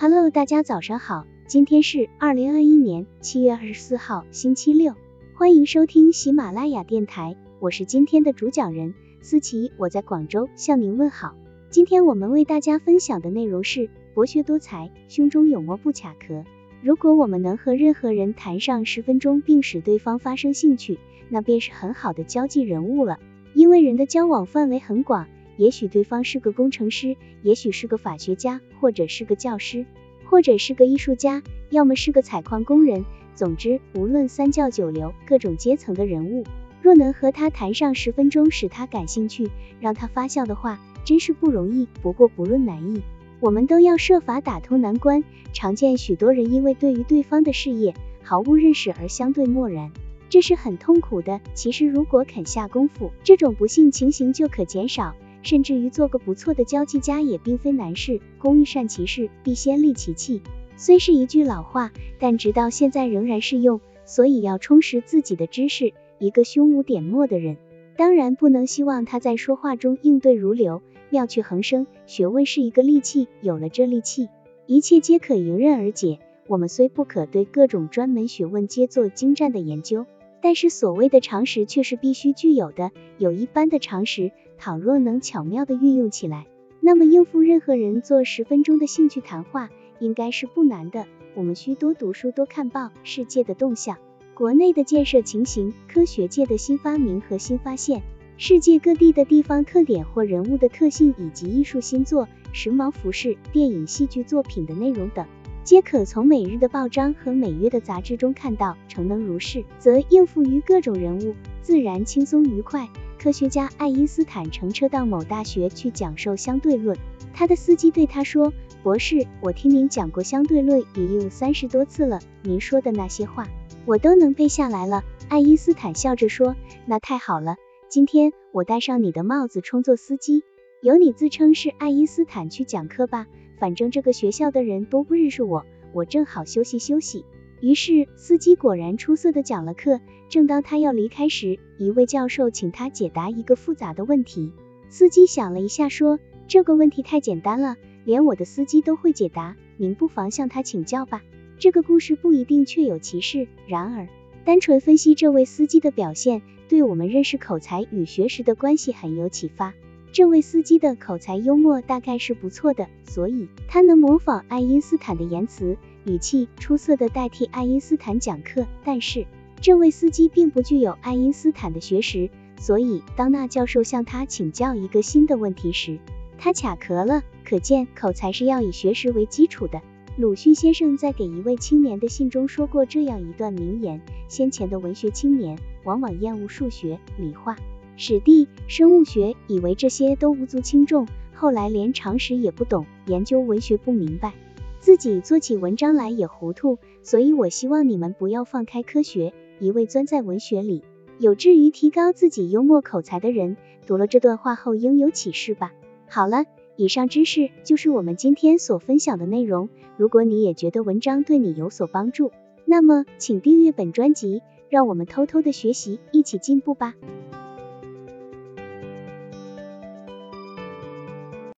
Hello，大家早上好，今天是二零二一年七月二十四号，星期六，欢迎收听喜马拉雅电台，我是今天的主讲人思琪，我在广州向您问好。今天我们为大家分享的内容是博学多才，胸中有墨不卡壳。如果我们能和任何人谈上十分钟，并使对方发生兴趣，那便是很好的交际人物了。因为人的交往范围很广。也许对方是个工程师，也许是个法学家，或者是个教师，或者是个艺术家，要么是个采矿工人。总之，无论三教九流，各种阶层的人物，若能和他谈上十分钟，使他感兴趣，让他发笑的话，真是不容易。不过，不论难易，我们都要设法打通难关。常见许多人因为对于对方的事业毫无认识而相对漠然，这是很痛苦的。其实，如果肯下功夫，这种不幸情形就可减少。甚至于做个不错的交际家也并非难事。工欲善其事，必先利其器。虽是一句老话，但直到现在仍然适用。所以要充实自己的知识。一个胸无点墨的人，当然不能希望他在说话中应对如流，妙趣横生。学问是一个利器，有了这利器，一切皆可迎刃而解。我们虽不可对各种专门学问皆做精湛的研究，但是所谓的常识却是必须具有的。有一般的常识。倘若能巧妙的运用起来，那么应付任何人做十分钟的兴趣谈话，应该是不难的。我们需多读书，多看报，世界的动向，国内的建设情形，科学界的新发明和新发现，世界各地的地方特点或人物的特性，以及艺术新作、时髦服饰、电影、戏剧作品的内容等，皆可从每日的报章和每月的杂志中看到。诚能如是，则应付于各种人物，自然轻松愉快。科学家爱因斯坦乘车到某大学去讲授相对论，他的司机对他说：“博士，我听您讲过相对论已有三十多次了，您说的那些话我都能背下来了。”爱因斯坦笑着说：“那太好了，今天我戴上你的帽子充作司机，由你自称是爱因斯坦去讲课吧，反正这个学校的人都不认识我，我正好休息休息。”于是，司机果然出色的讲了课。正当他要离开时，一位教授请他解答一个复杂的问题。司机想了一下，说：“这个问题太简单了，连我的司机都会解答，您不妨向他请教吧。”这个故事不一定确有其事，然而，单纯分析这位司机的表现，对我们认识口才与学识的关系很有启发。这位司机的口才幽默大概是不错的，所以他能模仿爱因斯坦的言辞。语气出色的代替爱因斯坦讲课，但是这位司机并不具有爱因斯坦的学识，所以当那教授向他请教一个新的问题时，他卡壳了。可见口才是要以学识为基础的。鲁迅先生在给一位青年的信中说过这样一段名言：先前的文学青年往往厌恶数学、理化、史地、生物学，以为这些都无足轻重，后来连常识也不懂，研究文学不明白。自己做起文章来也糊涂，所以我希望你们不要放开科学，一味钻在文学里。有志于提高自己幽默口才的人，读了这段话后应有启示吧。好了，以上知识就是我们今天所分享的内容。如果你也觉得文章对你有所帮助，那么请订阅本专辑，让我们偷偷的学习，一起进步吧。